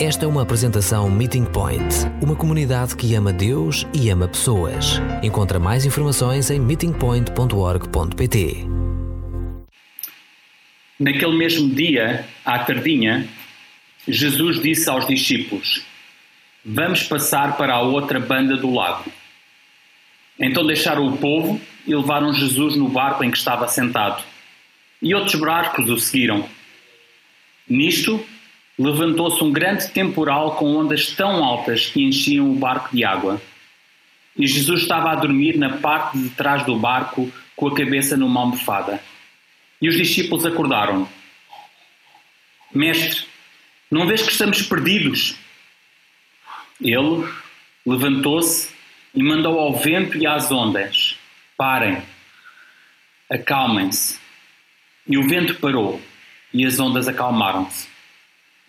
Esta é uma apresentação Meeting Point, uma comunidade que ama Deus e ama pessoas. Encontra mais informações em meetingpoint.org.pt. Naquele mesmo dia, à tardinha, Jesus disse aos discípulos: Vamos passar para a outra banda do lago. Então deixaram o povo e levaram Jesus no barco em que estava sentado. E outros barcos o seguiram. Nisto, levantou-se um grande temporal com ondas tão altas que enchiam o barco de água. E Jesus estava a dormir na parte de trás do barco, com a cabeça numa almofada. E os discípulos acordaram. Mestre, não vês que estamos perdidos? Ele levantou-se e mandou ao vento e às ondas: Parem, acalmem-se. E o vento parou e as ondas acalmaram-se.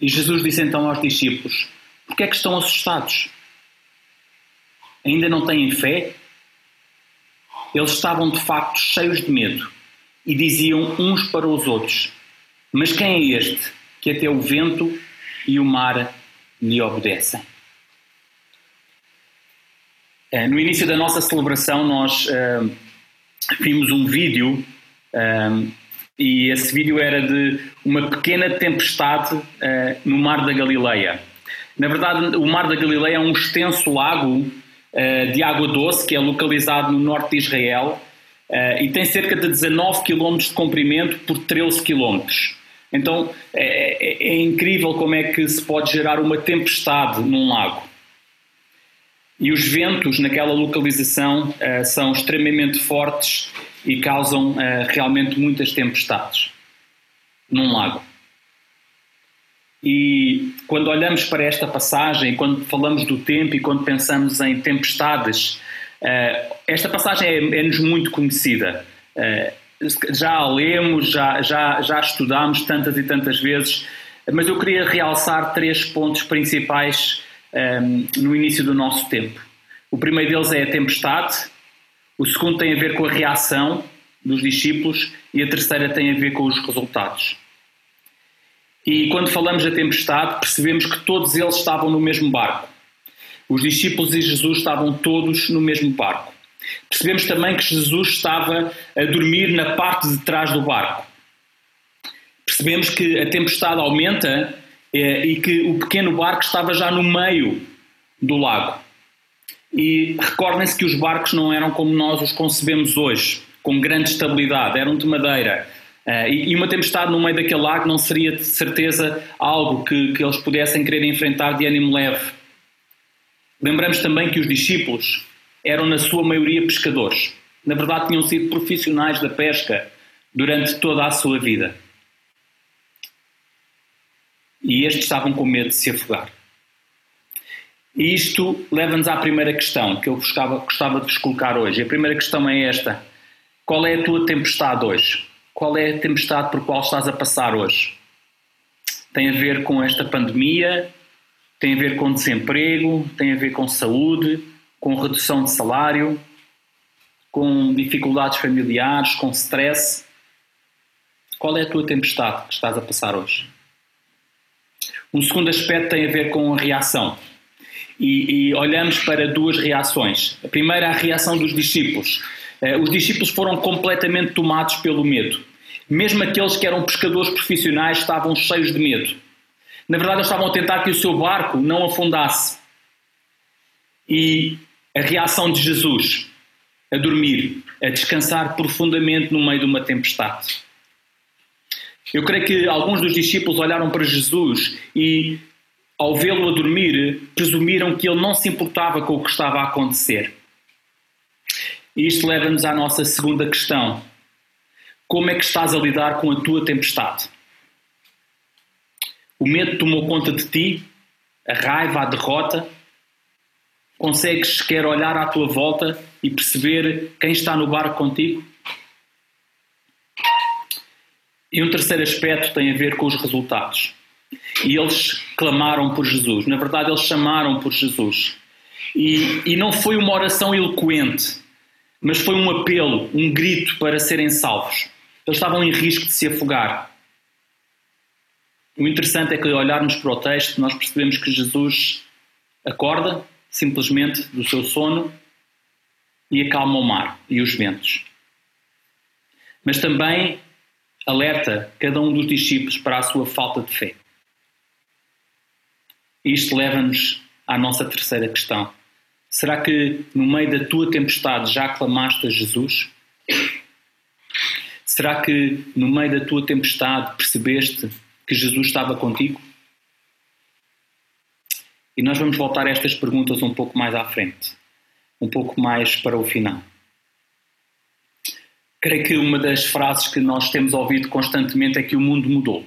E Jesus disse então aos discípulos: Por que é que estão assustados? Ainda não têm fé? Eles estavam de facto cheios de medo e diziam uns para os outros: Mas quem é este que até o vento e o mar lhe obedecem? Eh, no início da nossa celebração, nós uh, vimos um vídeo uh, e esse vídeo era de uma pequena tempestade uh, no Mar da Galileia. Na verdade, o Mar da Galileia é um extenso lago uh, de água doce que é localizado no norte de Israel uh, e tem cerca de 19 km de comprimento por 13 km. Então é, é, é incrível como é que se pode gerar uma tempestade num lago. E os ventos naquela localização são extremamente fortes e causam uh, realmente muitas tempestades num lago. E quando olhamos para esta passagem, quando falamos do tempo e quando pensamos em tempestades, uh, esta passagem é-nos é muito conhecida. Uh, já a lemos, já, já, já estudámos tantas e tantas vezes, mas eu queria realçar três pontos principais um, no início do nosso tempo. O primeiro deles é a tempestade, o segundo tem a ver com a reação dos discípulos e a terceira tem a ver com os resultados. E quando falamos da tempestade, percebemos que todos eles estavam no mesmo barco. Os discípulos e Jesus estavam todos no mesmo barco. Percebemos também que Jesus estava a dormir na parte de trás do barco. Percebemos que a tempestade aumenta eh, e que o pequeno barco estava já no meio do lago. E recordem-se que os barcos não eram como nós os concebemos hoje, com grande estabilidade, eram de madeira. Uh, e, e, uma tempestade no meio daquele lago não seria de certeza algo que, que eles pudessem querer enfrentar de ânimo leve. Lembramos também que os discípulos eram, na sua maioria, pescadores. Na verdade, tinham sido profissionais da pesca durante toda a sua vida. E estes estavam com medo de se afogar. E isto leva-nos à primeira questão que eu gostava, de vos colocar hoje. A primeira questão é esta: qual é a tua tempestade hoje? Qual é a tempestade por qual estás a passar hoje? Tem a ver com esta pandemia? Tem a ver com desemprego? Tem a ver com saúde? Com redução de salário? Com dificuldades familiares? Com stress? Qual é a tua tempestade que estás a passar hoje? Um segundo aspecto tem a ver com a reação e, e olhamos para duas reações. A primeira, a reação dos discípulos. Eh, os discípulos foram completamente tomados pelo medo. Mesmo aqueles que eram pescadores profissionais estavam cheios de medo. Na verdade, eles estavam a tentar que o seu barco não afundasse. E a reação de Jesus, a dormir, a descansar profundamente no meio de uma tempestade. Eu creio que alguns dos discípulos olharam para Jesus e ao vê-lo a dormir, presumiram que ele não se importava com o que estava a acontecer. Isto leva-nos à nossa segunda questão. Como é que estás a lidar com a tua tempestade? O medo tomou conta de ti? A raiva, a derrota? Consegues sequer olhar à tua volta e perceber quem está no barco contigo? E um terceiro aspecto tem a ver com os resultados. E eles clamaram por Jesus. Na verdade, eles chamaram por Jesus. E, e não foi uma oração eloquente, mas foi um apelo, um grito para serem salvos. Eles estavam em risco de se afogar. O interessante é que, ao olharmos para o texto, nós percebemos que Jesus acorda simplesmente do seu sono e acalma o mar e os ventos. Mas também alerta cada um dos discípulos para a sua falta de fé. Isto leva-nos à nossa terceira questão. Será que no meio da tua tempestade já clamaste a Jesus? Será que no meio da tua tempestade percebeste que Jesus estava contigo? E nós vamos voltar a estas perguntas um pouco mais à frente, um pouco mais para o final. Creio que uma das frases que nós temos ouvido constantemente é que o mundo mudou.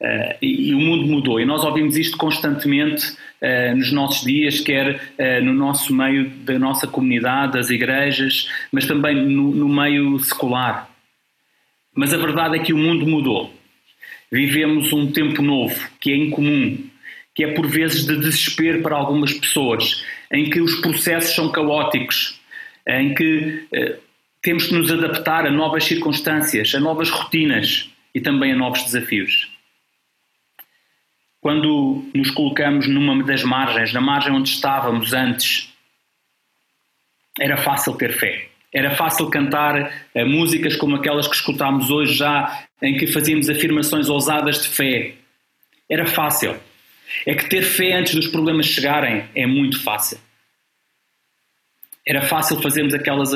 Uh, e, e, o mundo mudou. E nós ouvimos isto constantemente uh, nos nossos dias, quer uh, no nosso meio da nossa comunidade, das igrejas, mas também no, no meio secular. Mas a verdade é que o mundo mudou. Vivemos um tempo novo, que é incomum, que é por vezes de desespero para algumas pessoas, em que os processos são caóticos, em que temos que nos adaptar a novas circunstâncias, a novas rotinas e também a novos desafios. Quando nos colocamos numa das margens, na margem onde estávamos antes, era fácil ter fé. Era fácil cantar uh, músicas como aquelas que escutámos hoje já, em que fazíamos afirmações ousadas de fé. Era fácil. É que ter fé antes dos problemas chegarem é muito fácil. Era fácil fazermos aquelas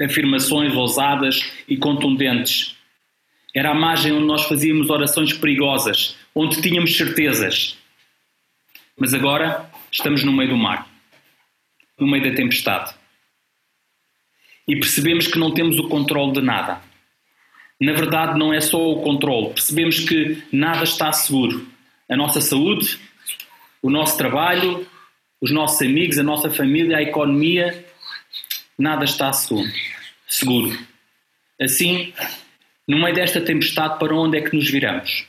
afirmações ousadas e contundentes. Era a margem onde nós fazíamos orações perigosas, onde tínhamos certezas. Mas agora estamos no meio do mar, no meio da tempestade. E percebemos que não temos o controle de nada. Na verdade, não é só o controle, percebemos que nada está seguro. A nossa saúde, o nosso trabalho, os nossos amigos, a nossa família, a economia, nada está seguro. seguro. Assim, no meio desta tempestade, para onde é que nos viramos?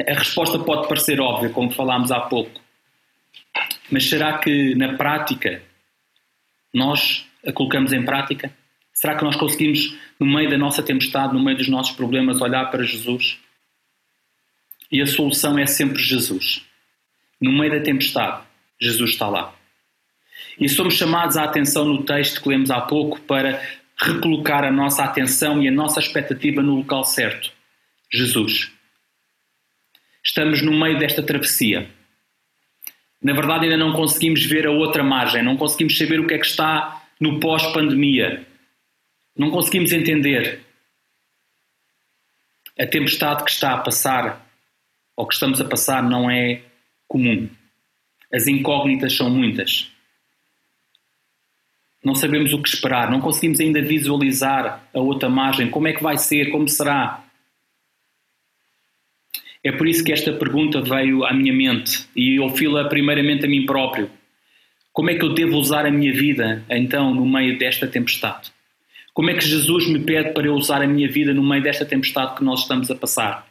A resposta pode parecer óbvia, como falámos há pouco, mas será que na prática nós a colocamos em prática? Será que nós conseguimos, no meio da nossa tempestade, no meio dos nossos problemas, olhar para Jesus? E a solução é sempre Jesus. No meio da tempestade, Jesus está lá. E somos chamados à atenção no texto que lemos há pouco para recolocar a nossa atenção e a nossa expectativa no local certo: Jesus. Estamos no meio desta travessia. Na verdade, ainda não conseguimos ver a outra margem, não conseguimos saber o que é que está no pós-pandemia. Não conseguimos entender a tempestade que está a passar ou que estamos a passar não é comum. As incógnitas são muitas. Não sabemos o que esperar, não conseguimos ainda visualizar a outra margem, como é que vai ser, como será. É por isso que esta pergunta veio à minha mente e eu fila primeiramente a mim próprio. Como é que eu devo usar a minha vida então no meio desta tempestade? Como é que Jesus me pede para eu usar a minha vida no meio desta tempestade que nós estamos a passar?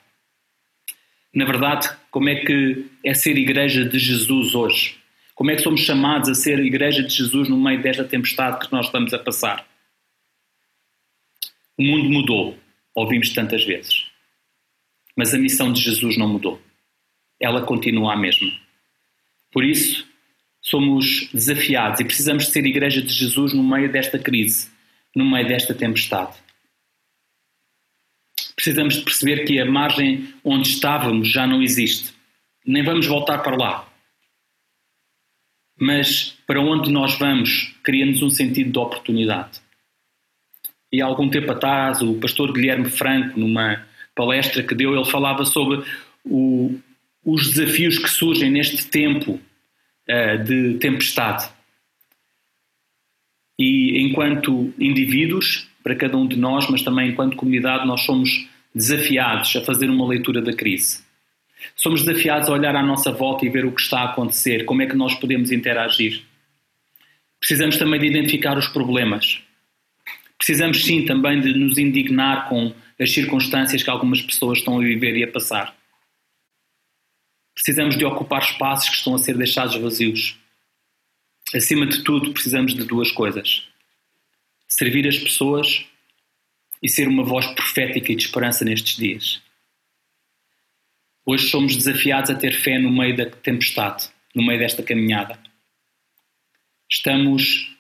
Na verdade, como é que é ser igreja de Jesus hoje? Como é que somos chamados a ser igreja de Jesus no meio desta tempestade que nós estamos a passar? O mundo mudou, ouvimos tantas vezes. Mas a missão de Jesus não mudou. Ela continua a mesma. Por isso, somos desafiados e precisamos de ser igreja de Jesus no meio desta crise, no meio desta tempestade. Precisamos de perceber que a margem onde estávamos já não existe. Nem vamos voltar para lá mas para onde nós vamos cria-nos um sentido de oportunidade. E há algum tempo atrás, o pastor Guilherme Franco, numa palestra que deu, ele falava sobre o, os desafios que surgem neste tempo uh, de tempestade. E enquanto indivíduos, para cada um de nós, mas também enquanto comunidade, nós somos desafiados a fazer uma leitura da crise. Somos desafiados a olhar à nossa volta e ver o que está a acontecer, como é que nós podemos interagir. Precisamos também de identificar os problemas. Precisamos sim também de nos indignar com as circunstâncias que algumas pessoas estão a viver e a passar. Precisamos de ocupar espaços que estão a ser deixados vazios. Acima de tudo, precisamos de duas coisas: servir as pessoas e ser uma voz profética e de esperança nestes dias. Hoje somos desafiados a ter fé no meio da tempestade, no meio desta caminhada. Estamos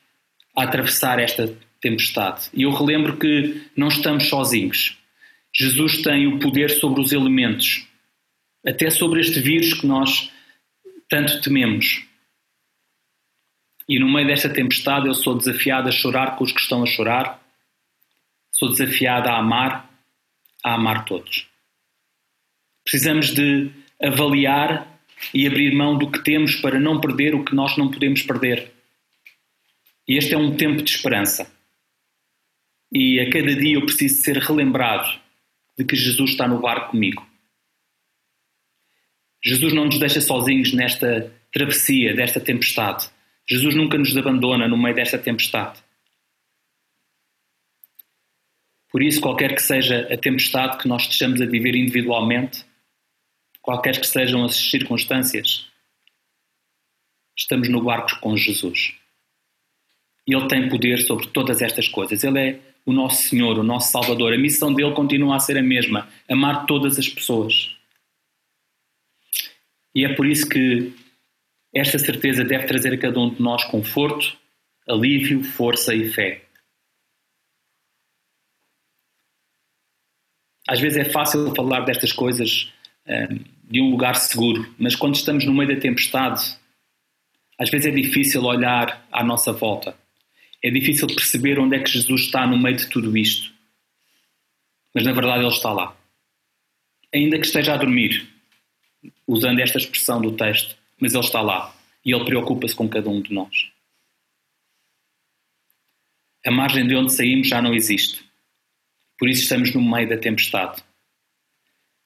a atravessar esta tempestade. E eu relembro que não estamos sozinhos. Jesus tem o poder sobre os elementos, até sobre este vírus que nós tanto tememos. E no meio desta tempestade eu sou desafiado a chorar com os que estão a chorar, sou desafiado a amar, a amar todos. Precisamos de avaliar e abrir mão do que temos para não perder o que nós não podemos perder. E este é um tempo de esperança. E a cada dia eu preciso ser relembrado de que Jesus está no barco comigo. Jesus não nos deixa sozinhos nesta travessia, desta tempestade. Jesus nunca nos abandona no meio desta tempestade. Por isso, qualquer que seja a tempestade que nós estejamos a viver individualmente, qualquer que sejam as circunstâncias, estamos no barco com Jesus. Ele tem poder sobre todas estas coisas. Ele é o nosso Senhor, o nosso Salvador. A missão dele continua a ser a mesma: amar todas as pessoas. E é por isso que esta certeza deve trazer a cada um de nós conforto, alívio, força e fé. Às vezes é fácil falar destas coisas um, de um lugar seguro, mas quando estamos no meio da tempestade, às vezes é difícil olhar à nossa volta. É difícil perceber onde é que Jesus está no meio de tudo isto. Mas na verdade ele está lá. Ainda que esteja a dormir, usando esta expressão do texto, mas ele está lá e ele preocupa-se com cada um de nós. A margem de onde saímos já não existe. Por isso estamos no meio da tempestade.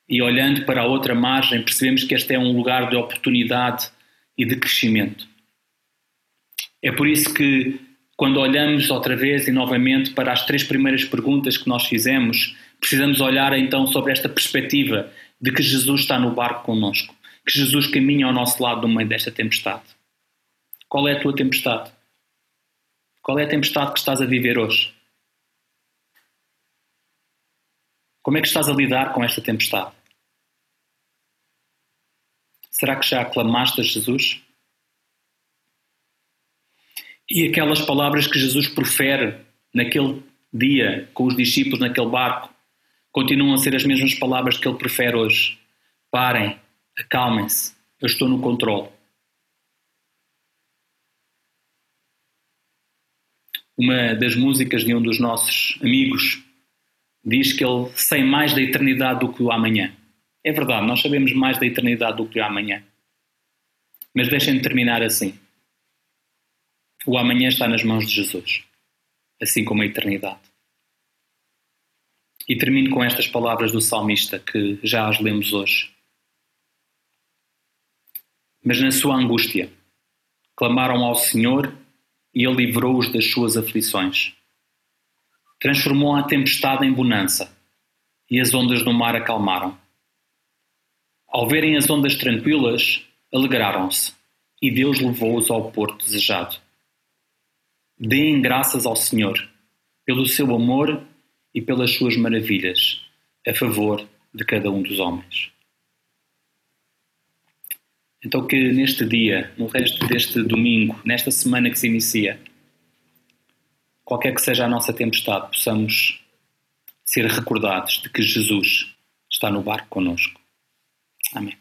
E olhando para a outra margem, percebemos que este é um lugar de oportunidade e de crescimento. É por isso que quando olhamos outra vez e novamente para as três primeiras perguntas que nós fizemos, precisamos olhar então sobre esta perspectiva de que Jesus está no barco conosco, que Jesus caminha ao nosso lado no meio desta tempestade. Qual é a tua tempestade? Qual é a tempestade que estás a viver hoje? Como é que estás a lidar com esta tempestade? Será que já aclamaste a Jesus? E aquelas palavras que Jesus profere naquele dia com os discípulos naquele barco continuam a ser as mesmas palavras que ele prefere hoje. Parem, acalmem-se, eu estou no controle. Uma das músicas de um dos nossos amigos diz que ele sei mais da eternidade do que o amanhã. É verdade, nós sabemos mais da eternidade do que o amanhã. Mas deixem-me terminar assim. O amanhã está nas mãos de Jesus, assim como a eternidade. E termino com estas palavras do salmista que já as lemos hoje. Mas na sua angústia, clamaram ao Senhor e Ele livrou-os das suas aflições. Transformou a tempestade em bonança e as ondas do mar acalmaram. Ao verem as ondas tranquilas, alegraram-se e Deus levou-os ao porto desejado. Deem graças ao Senhor pelo seu amor e pelas suas maravilhas a favor de cada um dos homens. Então, que neste dia, no resto deste domingo, nesta semana que se inicia, qualquer que seja a nossa tempestade, possamos ser recordados de que Jesus está no barco conosco. Amém.